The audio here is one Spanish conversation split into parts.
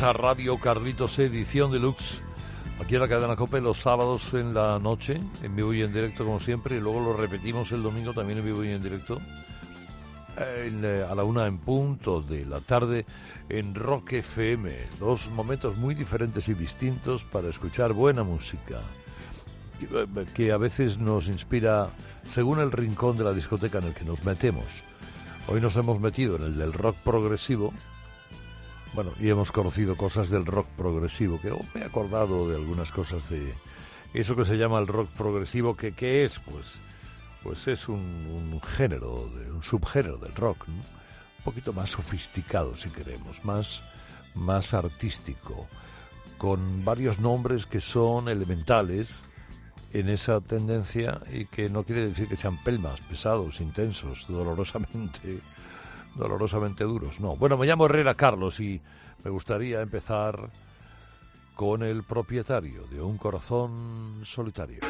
Comienza Radio Carlitos Edición Deluxe. Aquí en la cadena Cope los sábados en la noche, en vivo y en directo como siempre, y luego lo repetimos el domingo también en vivo y en directo. En, eh, a la una en punto de la tarde en Rock FM. Dos momentos muy diferentes y distintos para escuchar buena música. Eh, que a veces nos inspira según el rincón de la discoteca en el que nos metemos. Hoy nos hemos metido en el del rock progresivo, bueno, y hemos conocido cosas del rock progresivo, que me he acordado de algunas cosas de eso que se llama el rock progresivo, que ¿qué es? Pues, pues es un, un género, de, un subgénero del rock, ¿no? un poquito más sofisticado si queremos, más, más artístico, con varios nombres que son elementales en esa tendencia y que no quiere decir que sean pelmas, pesados, intensos, dolorosamente dolorosamente duros. No. Bueno, me llamo Herrera Carlos y me gustaría empezar con el propietario de un corazón solitario.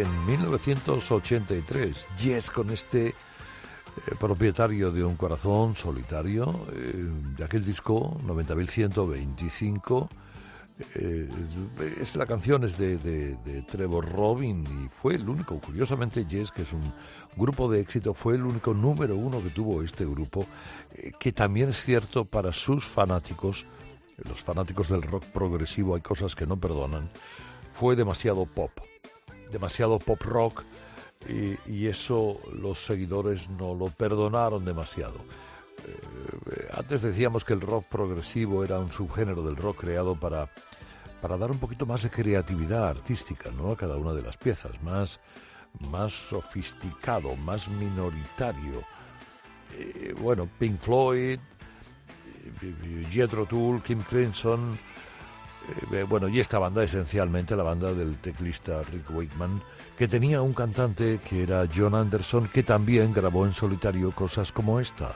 En 1983. Yes, con este eh, propietario de un corazón solitario, eh, de aquel disco 90.125. Eh, la canción es de, Trevor Robin y fue el único, curiosamente Yes, que es un grupo de éxito, fue el único número uno que tuvo este grupo, que también es cierto para sus fanáticos, los fanáticos del rock progresivo hay cosas que no perdonan, fue demasiado pop demasiado pop rock y, eso los seguidores no lo perdonaron demasiado. Eh, antes decíamos que el rock progresivo era un subgénero del rock creado para, para dar un poquito más de creatividad artística ¿no? a cada una de las piezas, más, más sofisticado, más minoritario. Eh, bueno, Pink Floyd, eh, Jethro Tull, Kim Crimson, eh, bueno, y esta banda esencialmente la banda del teclista Rick Wakeman, que tenía un cantante que era John Anderson, que también grabó en solitario cosas como esta.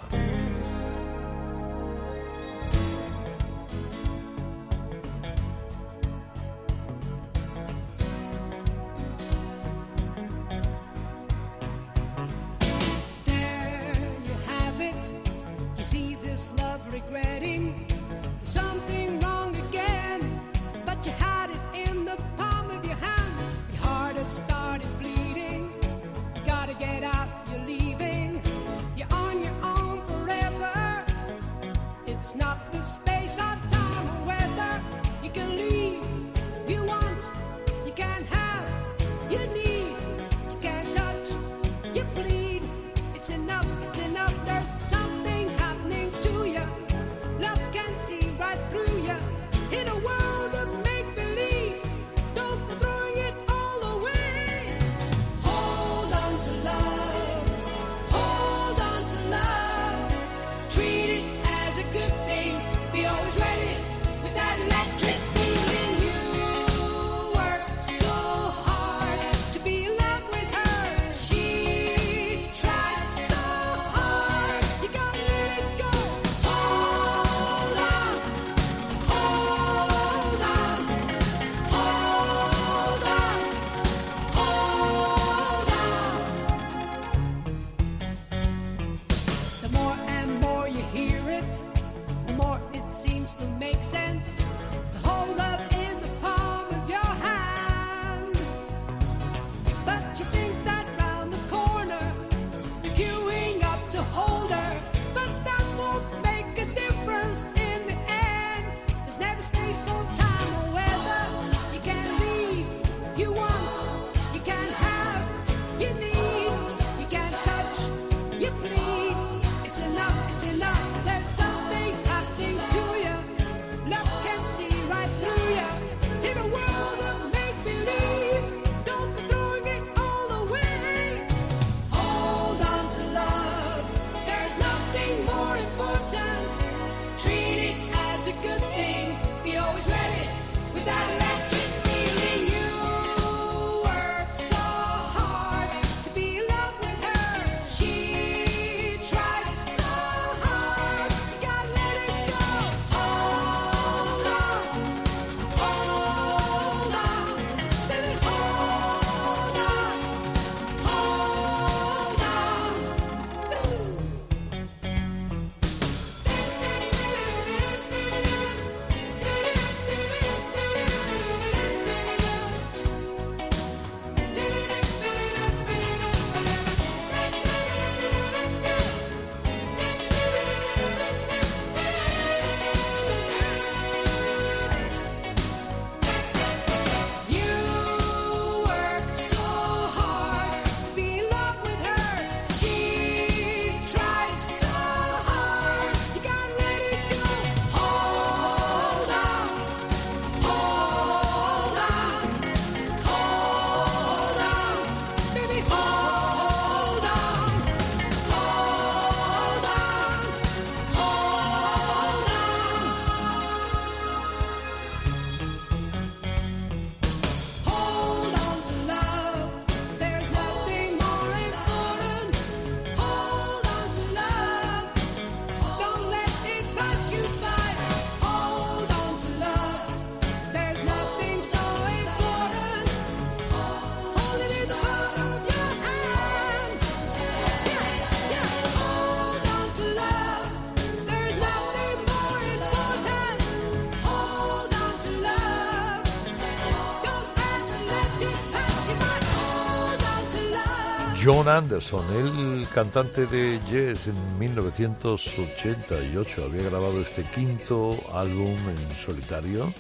John Anderson, el cantante de Yes en 1988, había grabado este quinto álbum en solitario.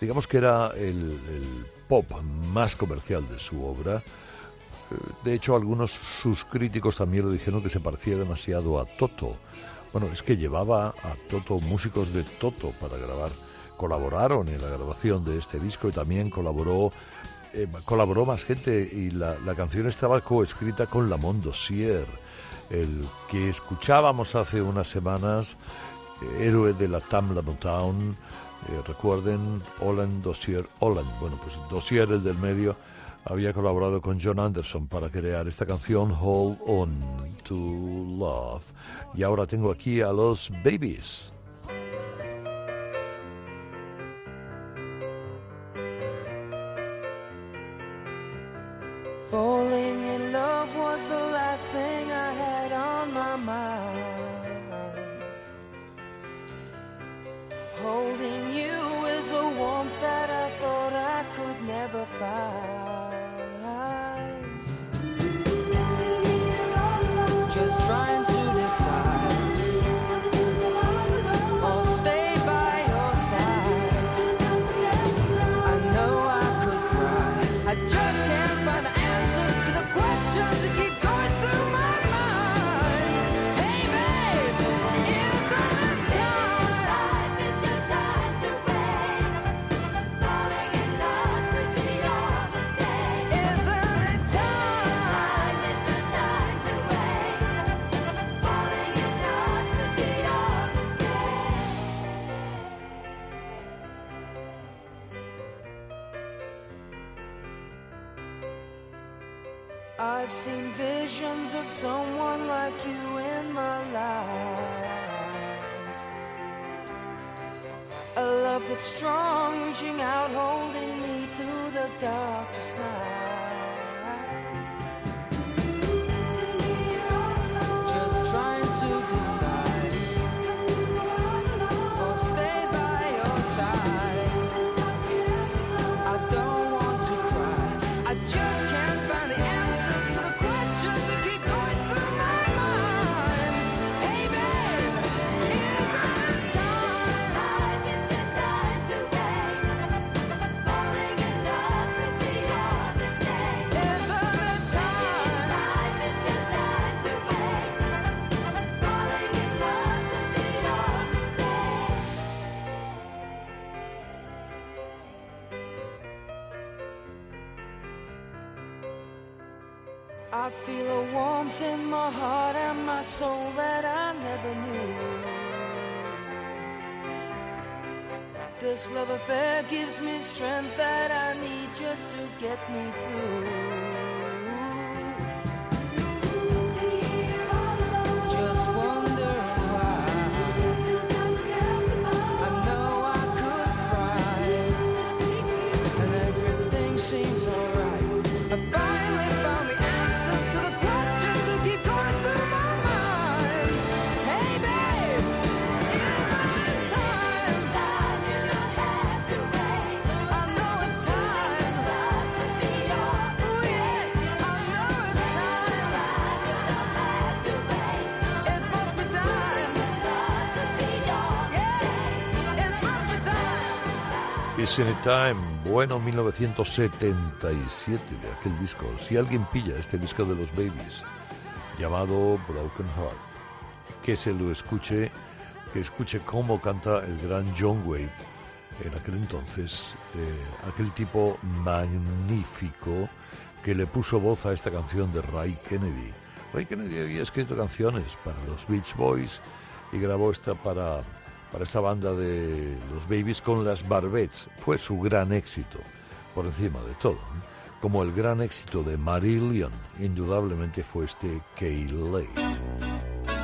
Digamos que era el, pop más comercial de su obra. De hecho, algunos sus críticos también lo dijeron que se parecía demasiado a Toto. Bueno, es que llevaba a Toto, músicos de Toto, para grabar. Colaboraron en la grabación de este disco y también colaboró eh, colaboró más gente y la, canción estaba coescrita con Lamont Dossier, el que escuchábamos hace unas semanas, eh, héroe de la Tamla Motown. Eh, recuerden, Olan Dossier, Olan, bueno, pues Dossier, el del medio, había colaborado con John Anderson para crear esta canción Hold On to Love. Y ahora tengo aquí a los Babies. Holding you is a warmth that I thought I could never find. My heart and my soul that I never knew. This love affair gives me strength that I need just to get me through. Is Time, bueno 1977 de aquel disco. Si alguien pilla este disco de los Babies, llamado Broken Heart, que se lo escuche, que escuche cómo canta el gran John Wade en aquel entonces, eh, aquel tipo magnífico que le puso voz a esta canción de Ray Kennedy. Ray Kennedy había escrito canciones para los Beach Boys y grabó esta para para esta banda de los Babies con las Barbettes. Fue su gran éxito, por encima de todo. Como el gran éxito de Marillion, indudablemente fue este K-Late.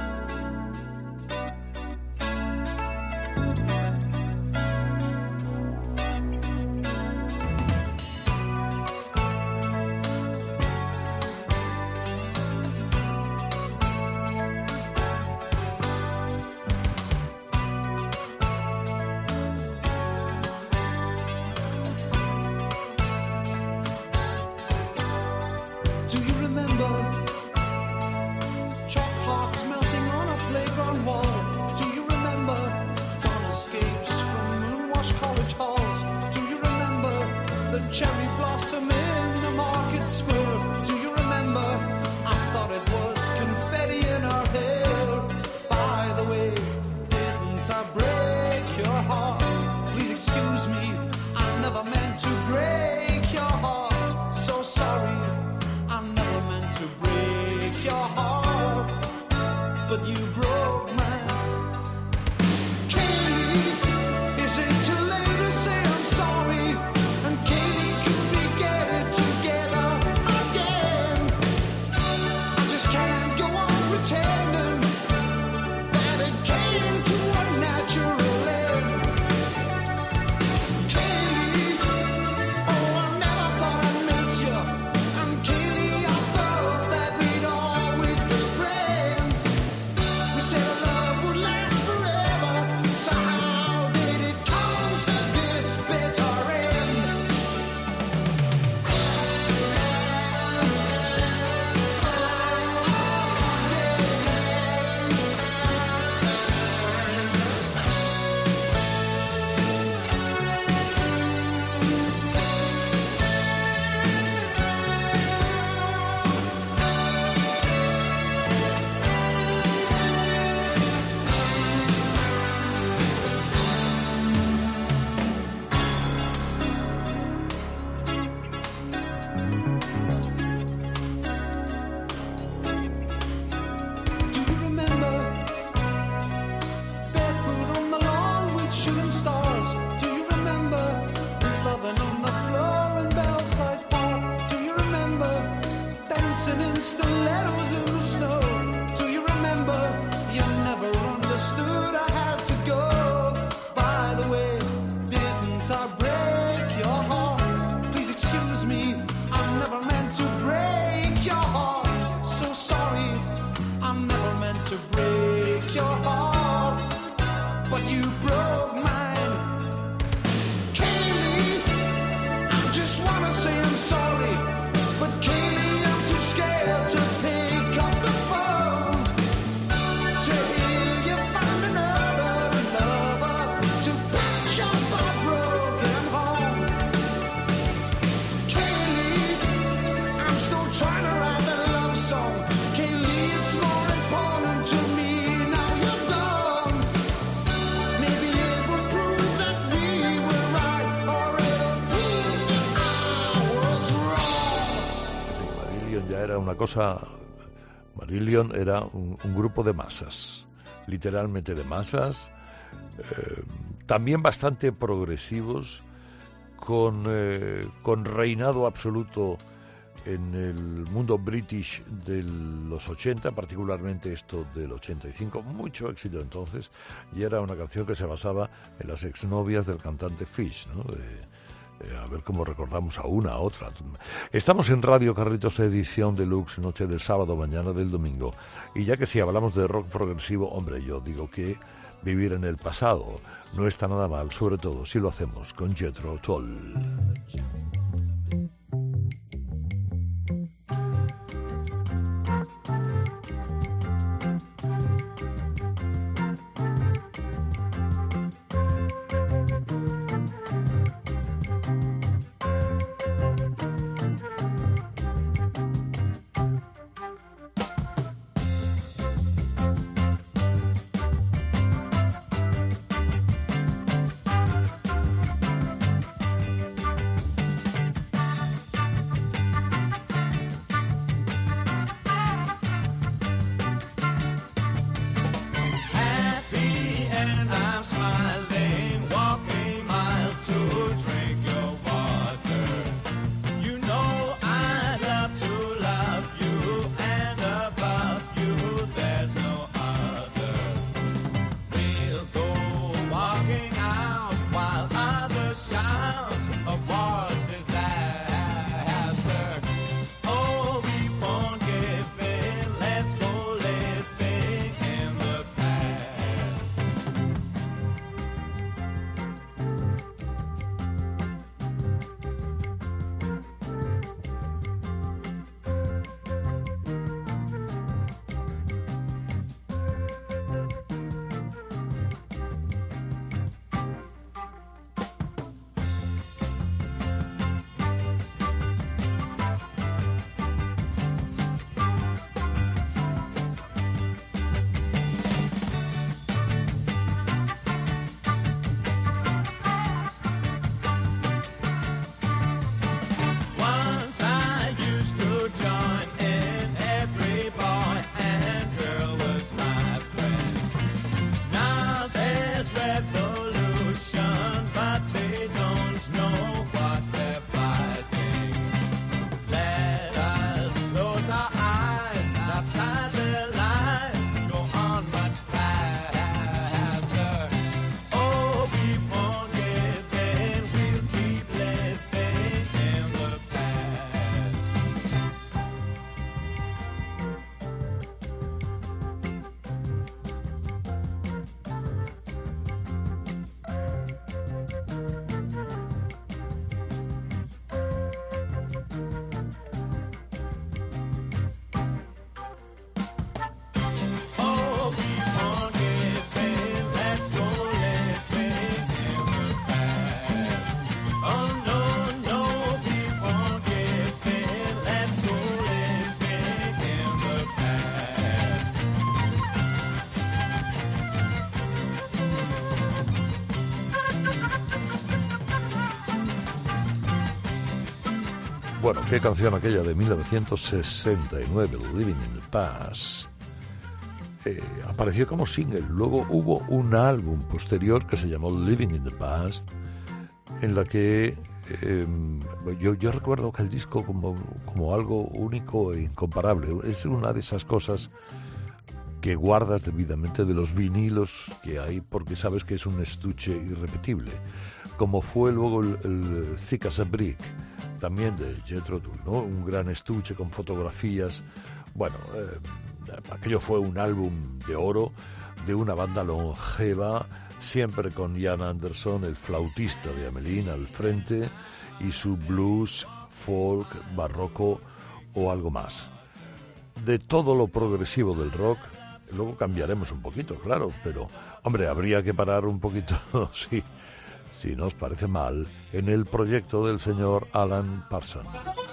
Cosa, Marillion era un, grupo de masas, literalmente de masas, eh, también bastante progresivos, con, eh, con reinado absoluto en el mundo british de los 80, particularmente esto del 85, mucho éxito entonces, y era una canción que se basaba en las exnovias del cantante Fish, ¿no? A ver cómo recordamos a una, a otra. Estamos en Radio Carritos edición deluxe, noche del sábado, mañana del domingo. Y ya que si hablamos de rock progresivo, hombre, yo digo que vivir en el pasado no está nada mal, sobre todo si lo hacemos con Jethro Tull. Qué canción aquella de 1969, Living in the Past. Eh, apareció como single. Luego hubo un álbum posterior que se llamó Living in the Past, en la que em, yo, recuerdo que el disco como, algo único e incomparable. Es una de esas cosas que guardas debidamente de los vinilos que hay porque sabes que es un estuche irrepetible, como fue luego el, el Thick as Brick, también de Jethro Tull, ¿no? un gran estuche con fotografías. Bueno, eh, aquello fue un álbum de oro de una banda longeva, siempre con Ian Anderson, el flautista de Amelín, al frente, y su blues, folk, barroco o algo más. De todo lo progresivo del rock, luego cambiaremos un poquito, claro, pero hombre, habría que parar un poquito, sí, si no os parece mal, en el proyecto del señor Alan Parsons.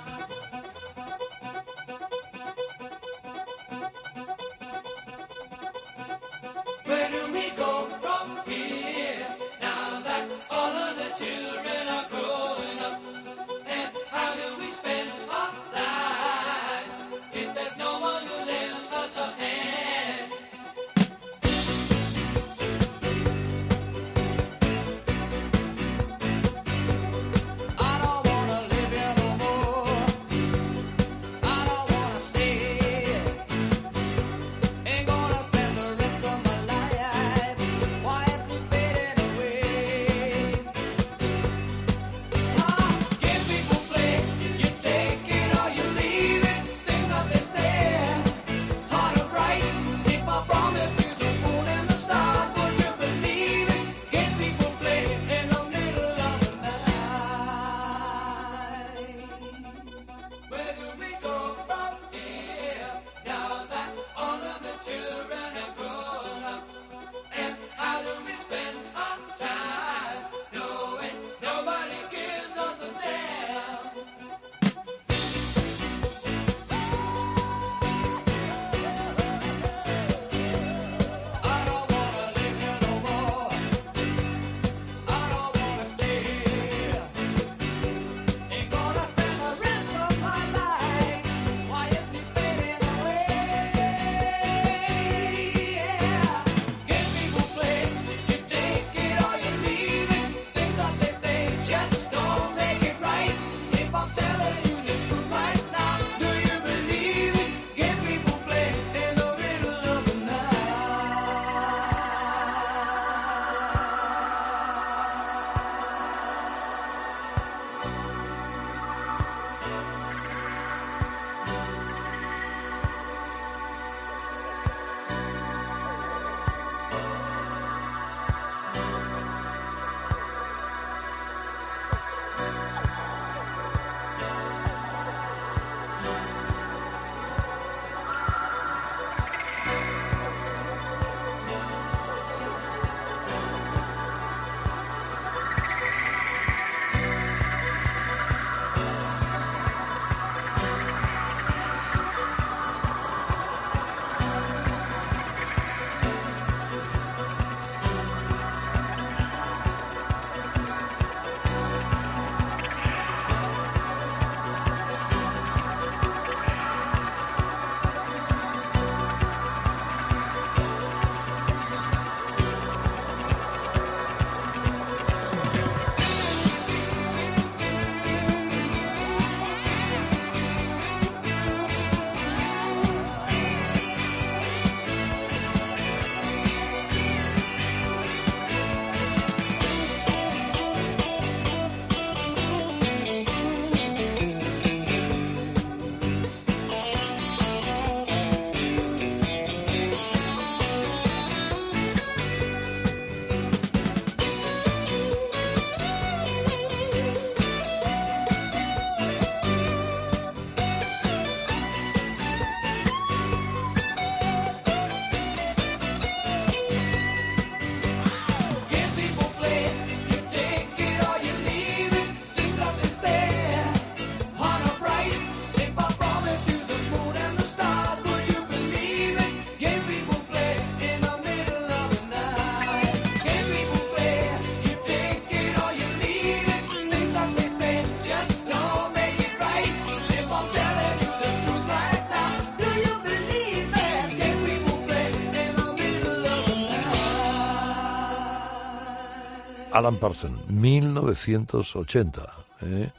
Alan Parsons, 1980. ¿eh?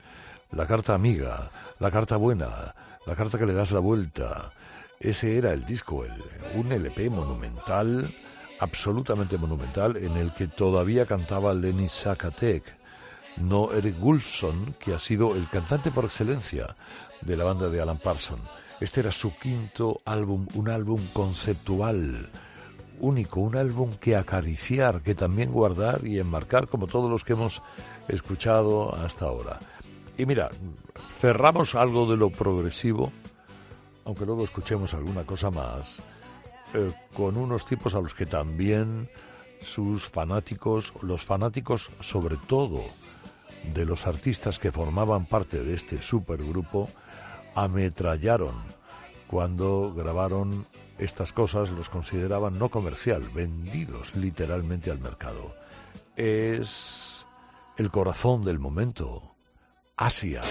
La carta amiga, la carta buena, la carta que le das la vuelta. Ese era el disco, el, un LP monumental, absolutamente monumental, en el que todavía cantaba Lenny Sakatek, no Eric Wolfson, que ha sido el cantante por excelencia de la banda de Alan Parsons. Este era su quinto álbum, un álbum conceptual, único, un álbum que acariciar, que también guardar y enmarcar como todos los que hemos escuchado hasta ahora. Y mira, cerramos algo de lo progresivo, aunque luego escuchemos alguna cosa más, eh, con unos tipos a los que también sus fanáticos, los fanáticos sobre todo de los artistas que formaban parte de este supergrupo, ametrallaron cuando grabaron estas cosas, los consideraban no comercial, vendidos literalmente al mercado. Es el corazón del momento, Asia.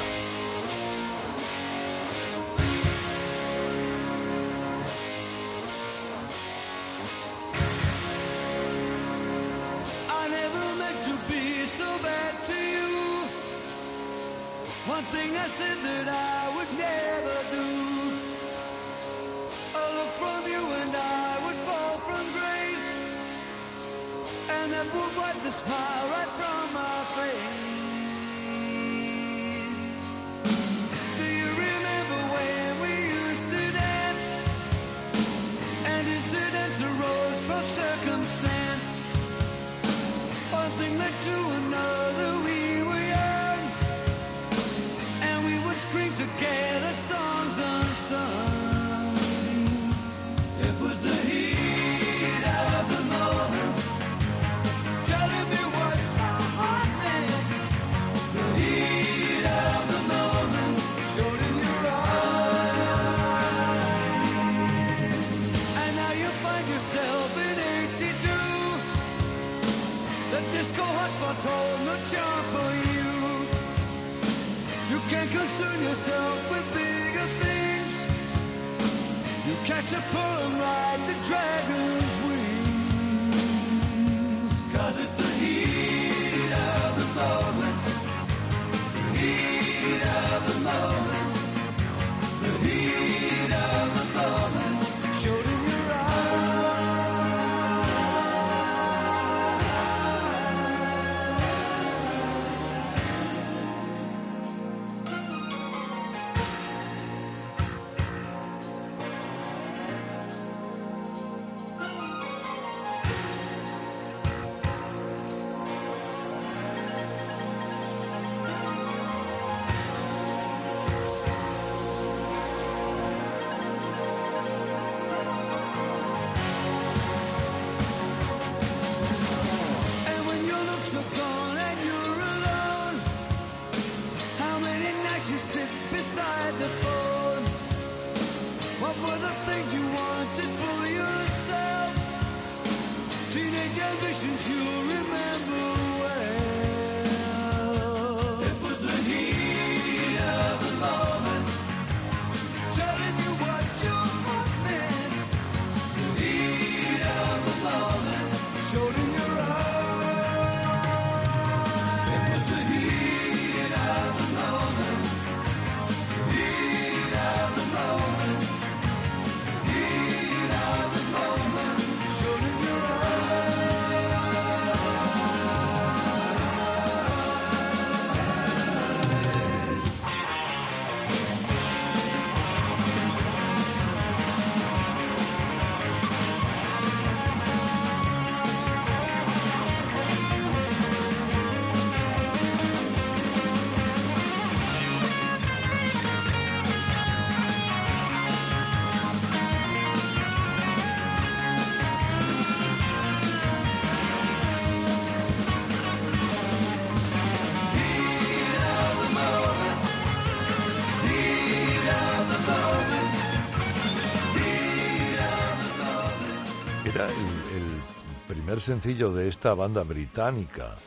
Sencillo de esta banda británica.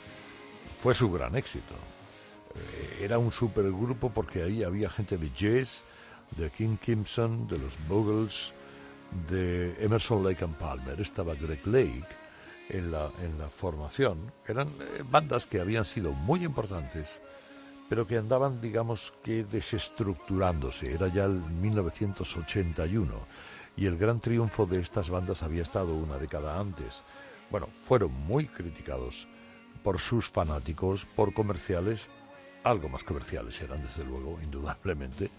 Fue su gran éxito. Eh, era un supergrupo porque ahí había gente de Jazz, de King Crimson, de los Bugles, de Emerson Lake and Palmer. Estaba Greg Lake en la, en la formación, eran eh, bandas que habían sido muy importantes, pero que andaban, digamos que, desestructurándose. Era ya el 1981 y el gran triunfo de estas bandas había estado una década antes. Bueno, fueron muy criticados por sus fanáticos, por comerciales, algo más comerciales eran, desde luego, indudablemente,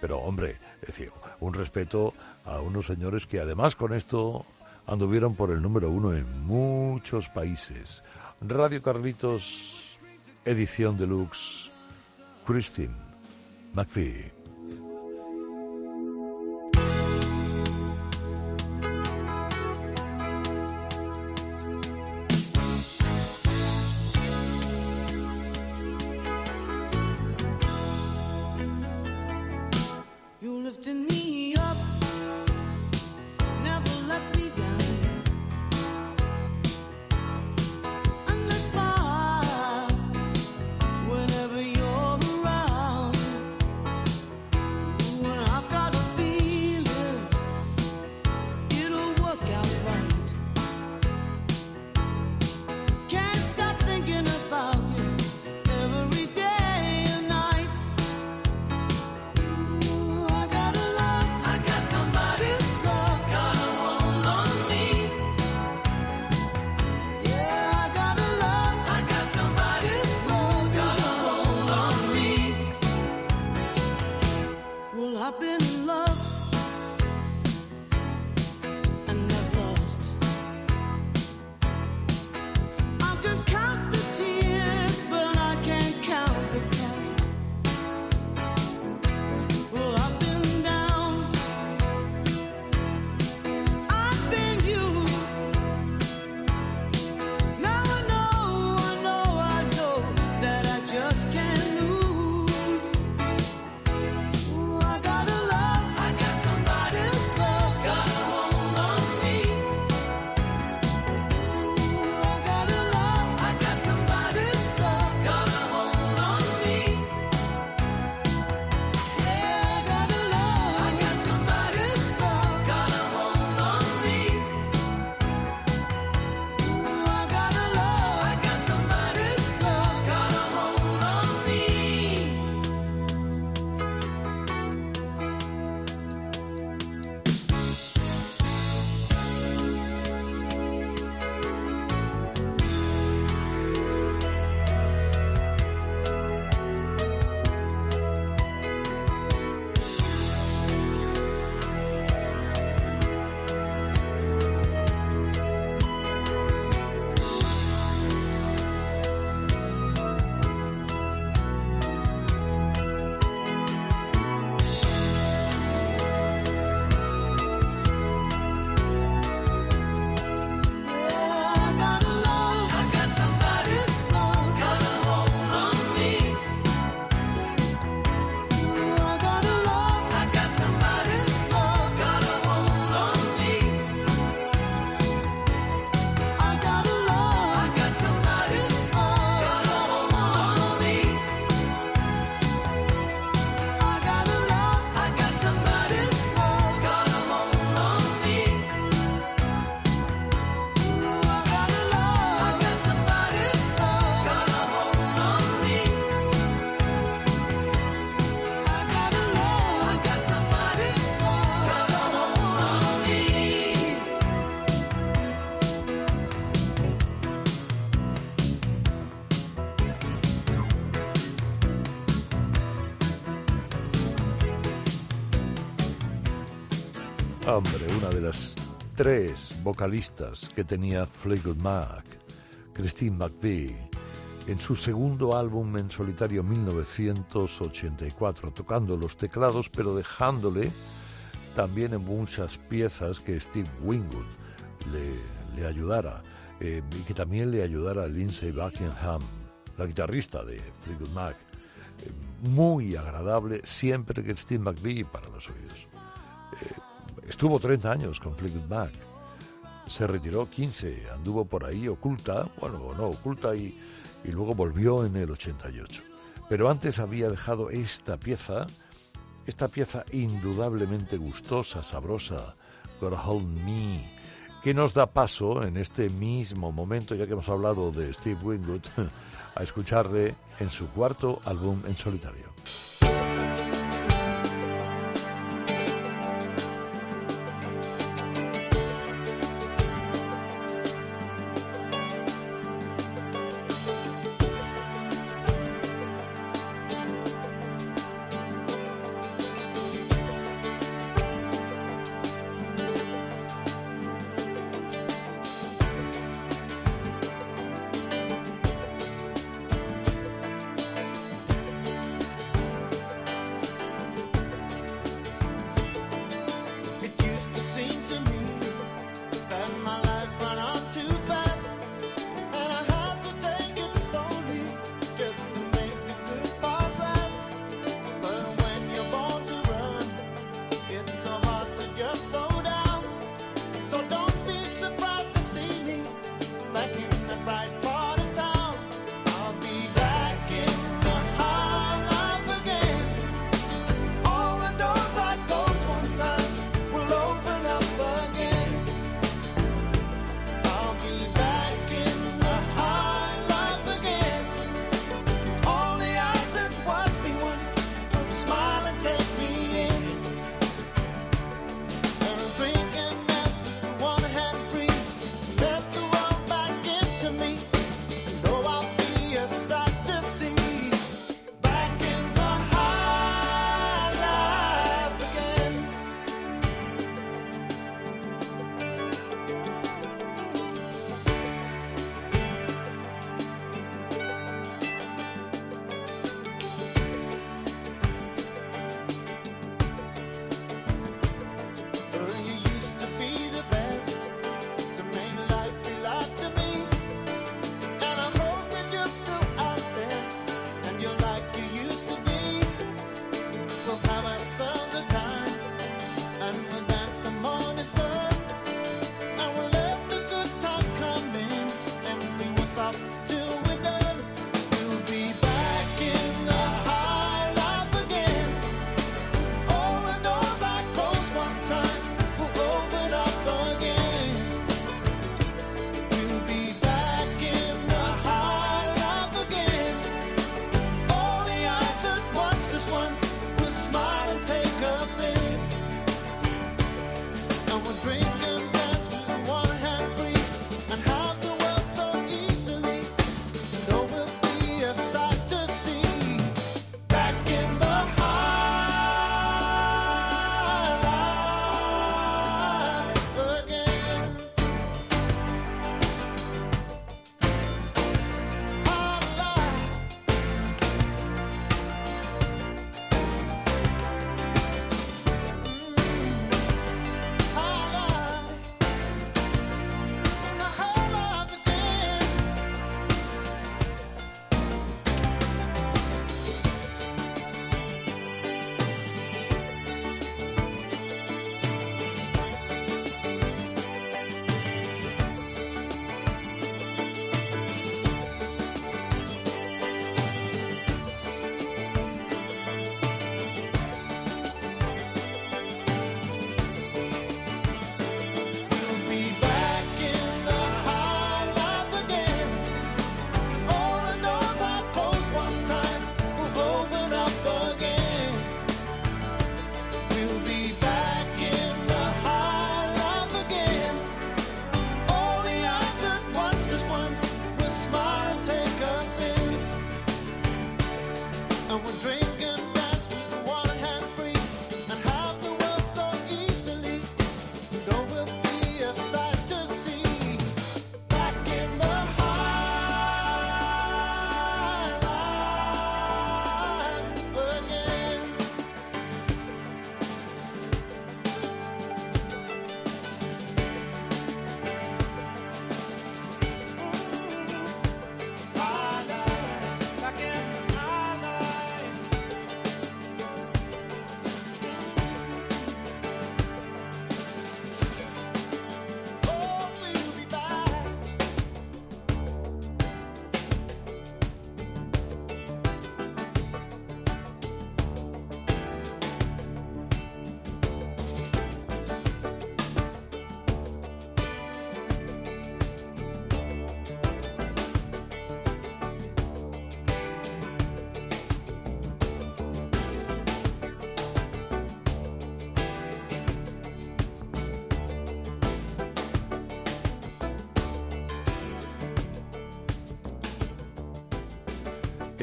pero hombre, es decir, un respeto a unos señores que además con esto anduvieron por el número uno en muchos países. Radio Carlitos, edición deluxe, Christine McPhee. Hombre, una de las tres vocalistas que tenía Fleetwood Mac, Christine McVie, en su segundo álbum en solitario 1984, tocando los teclados pero dejándole también en muchas piezas que Steve Wingwood le, ayudara eh, y que también le ayudara a Lindsay Buckingham, la guitarrista de Fleetwood Mac. Eh, muy agradable siempre que Steve McVie para los oídos. Estuvo 30 años con Fleetwood. Se retiró 15, anduvo por ahí oculta, bueno, no oculta y, y luego volvió en el 88. Pero antes había dejado esta pieza, esta pieza indudablemente gustosa, sabrosa, Gotta Hold Me, que nos da paso en este mismo momento, ya que hemos hablado de Steve Winwood, a escucharle en su cuarto álbum en solitario.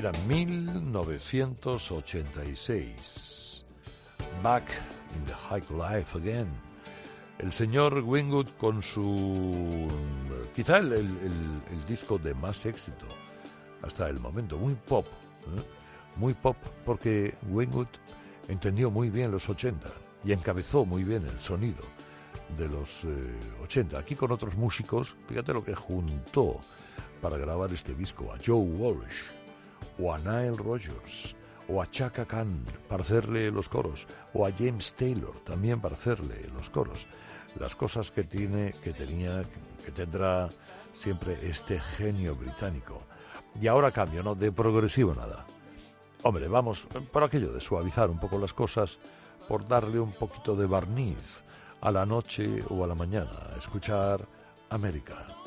Era 1986. Back in the High Life Again. El señor Wingwood con su... quizá el, el, disco de más éxito hasta el momento, muy pop, ¿eh? muy pop, porque Wingwood entendió muy bien los 80 y encabezó muy bien el sonido de los 80. Eh, Aquí con otros músicos, fíjate lo que juntó para grabar este disco a Joe Walsh o a Nile Rogers o a Chaka Khan para hacerle los coros o a James Taylor también para hacerle los coros. Las cosas que tiene, que tenía, que tendrá siempre este genio británico. Y ahora cambio, ¿no? De progresivo nada. Hombre, vamos por aquello de suavizar un poco las cosas, por darle un poquito de barniz a la noche o a la mañana, escuchar América.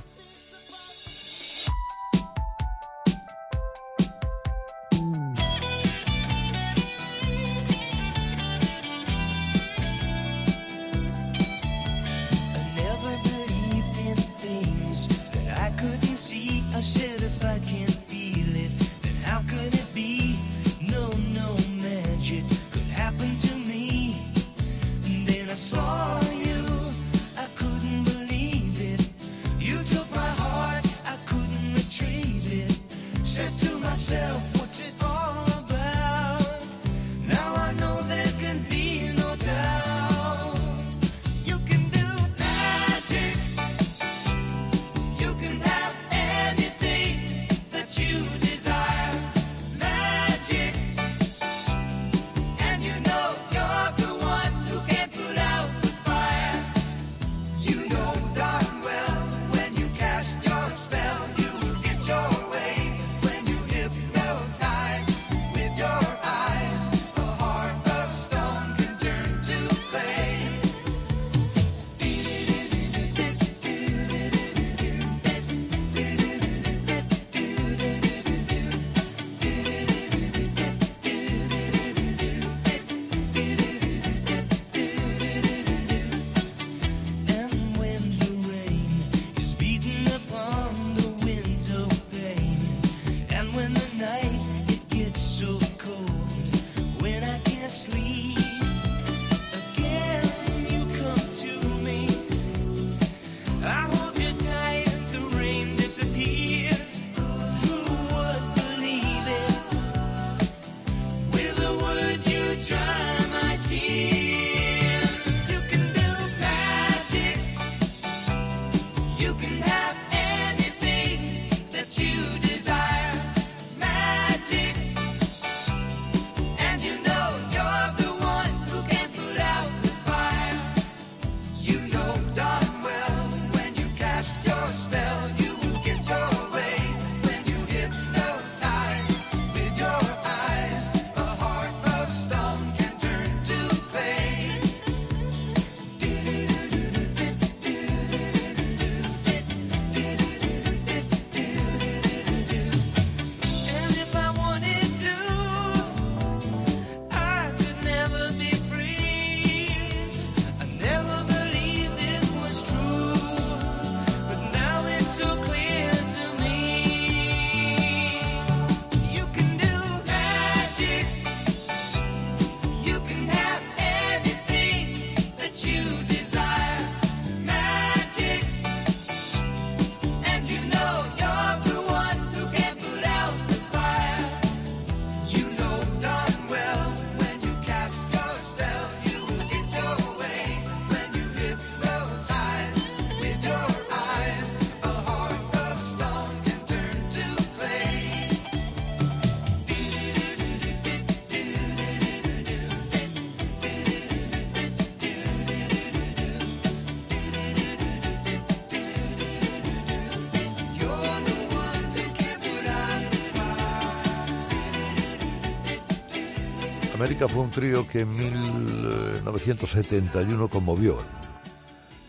Fue un trío que en 1971 conmovió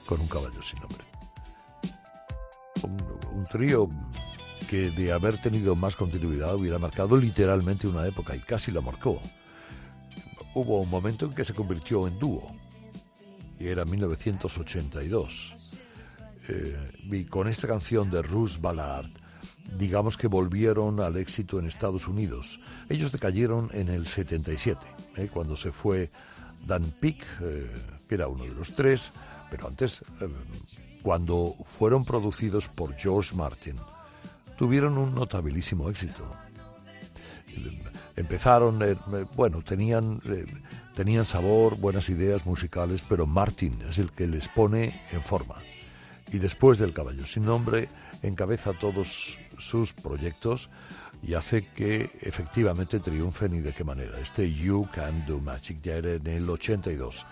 con un caballo sin nombre. Un, trío que de haber tenido más continuidad hubiera marcado literalmente una época y casi la marcó. Hubo un momento en que se convirtió en dúo y era 1982. Eh, y con esta canción de Ruth Ballard digamos que volvieron al éxito en Estados Unidos. Ellos decayeron en el 77, ¿eh? cuando se fue Dan Peek, eh, que era uno de los tres, pero antes, eh, cuando fueron producidos por George Martin, tuvieron un notabilísimo éxito. Empezaron, bueno, tenían, tenían sabor, buenas ideas musicales, pero Martin es el que les pone en forma. Y después del Caballo sin Nombre, encabeza todos sus proyectos y hace que efectivamente triunfen y de qué manera. Este You Can Do Magic ya era en el 82.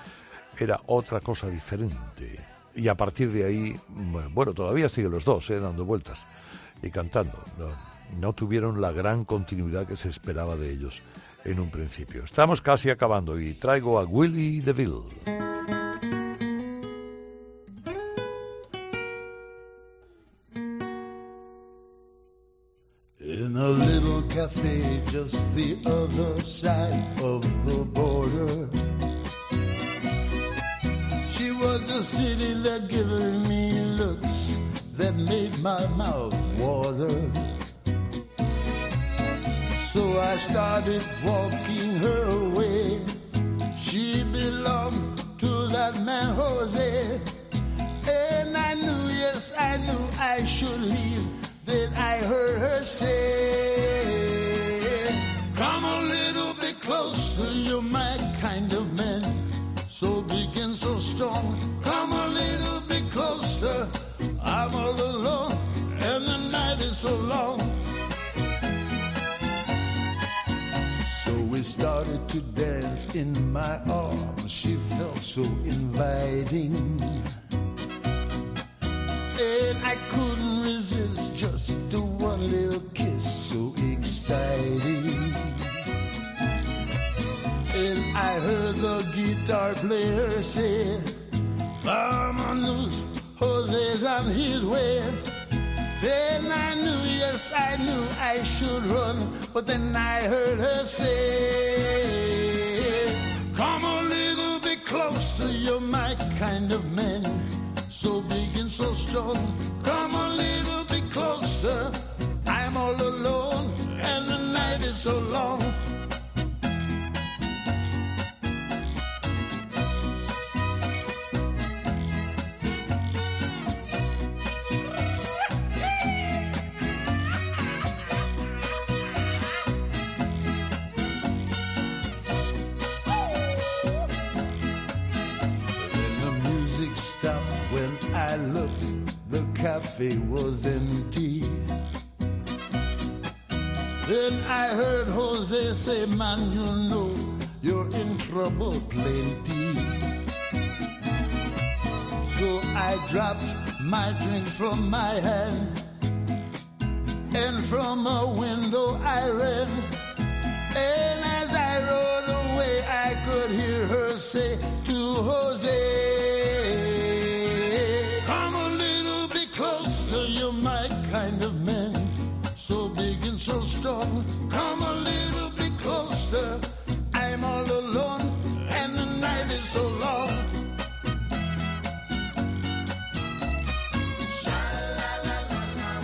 Era otra cosa diferente. Y a partir de ahí, bueno, todavía siguen los dos, ¿eh? dando vueltas y cantando. No, no tuvieron la gran continuidad que se esperaba de ellos en un principio. Estamos casi acabando y traigo a Willie DeVille. In a little cafe just the other side of the border. She was just city that giving me looks that made my mouth water. So I started walking her way. She belonged to that man Jose. And I knew, yes, I knew I should leave then I heard her say, Come a little bit closer, you're my kind of man. So big and so strong. Come a little bit closer, I'm all alone, and the night is so long. So we started to dance in my arms. She felt so inviting and I couldn't resist just one little kiss, so exciting. And I heard the guitar player say, Vámonos, Jose's on his way. Then I knew, yes, I knew I should run, but then I heard her say, Come a little bit closer, you're my kind of man so big and so strong. Come a little bit closer. All alone, and the night is so long. When the music stopped when I looked, the cafe was empty. Then I heard Jose say, Man, you know you're in trouble plenty. So I dropped my drink from my hand, and from a window I ran. And as I rode away, I could hear her say to Jose, so strong. Come a little bit closer. I'm all alone, and the night is so long.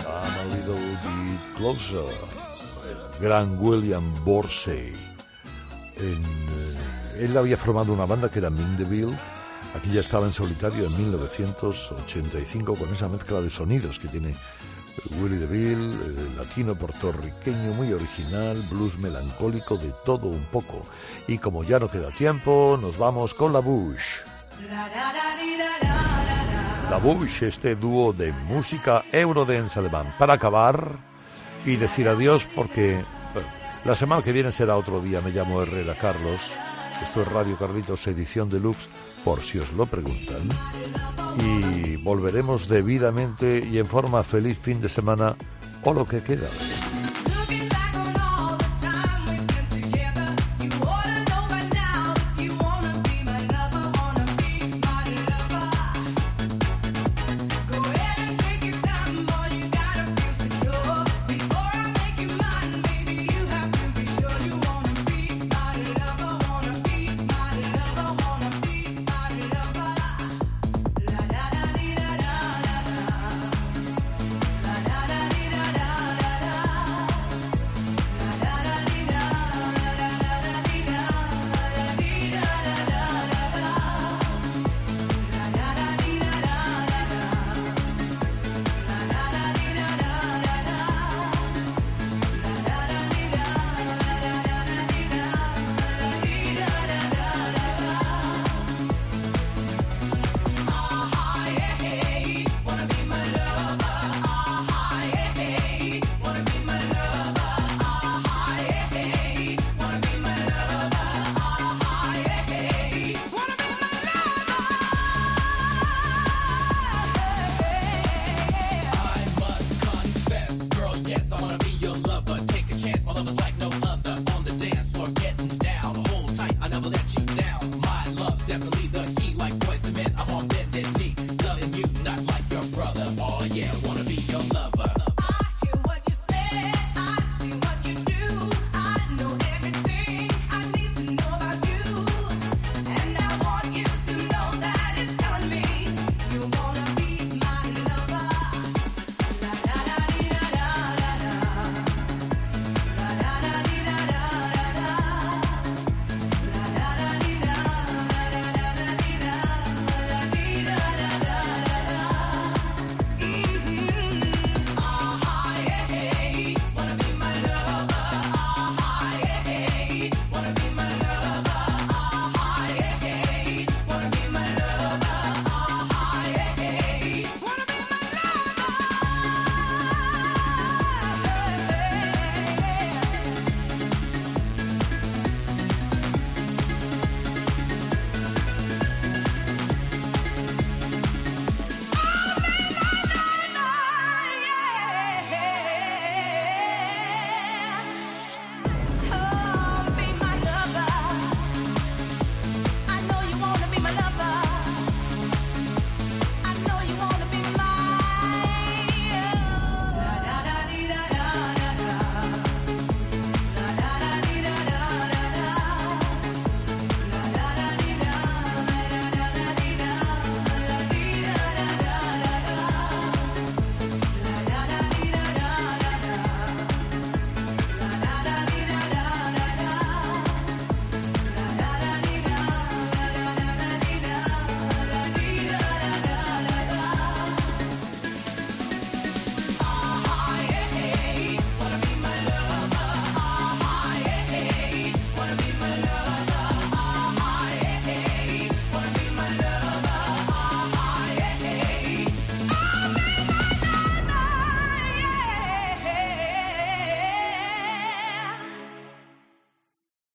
Come a little bit closer. Gran William Borsey. En, eh, él había formado una banda que era Mindeville. Aquí ya estaba en solitario en 1985 con esa mezcla de sonidos que tiene Willie DeVille, latino puertorriqueño muy original, blues melancólico, de todo un poco. Y como ya no queda tiempo, nos vamos con la Bush. La Bush, este dúo de música eurodance alemán. Para acabar y decir adiós porque la semana que viene será otro día. Me llamo Herrera Carlos. Esto es Radio Carlitos, edición deluxe, por si os lo preguntan y volveremos debidamente y en forma feliz fin de semana o lo que queda.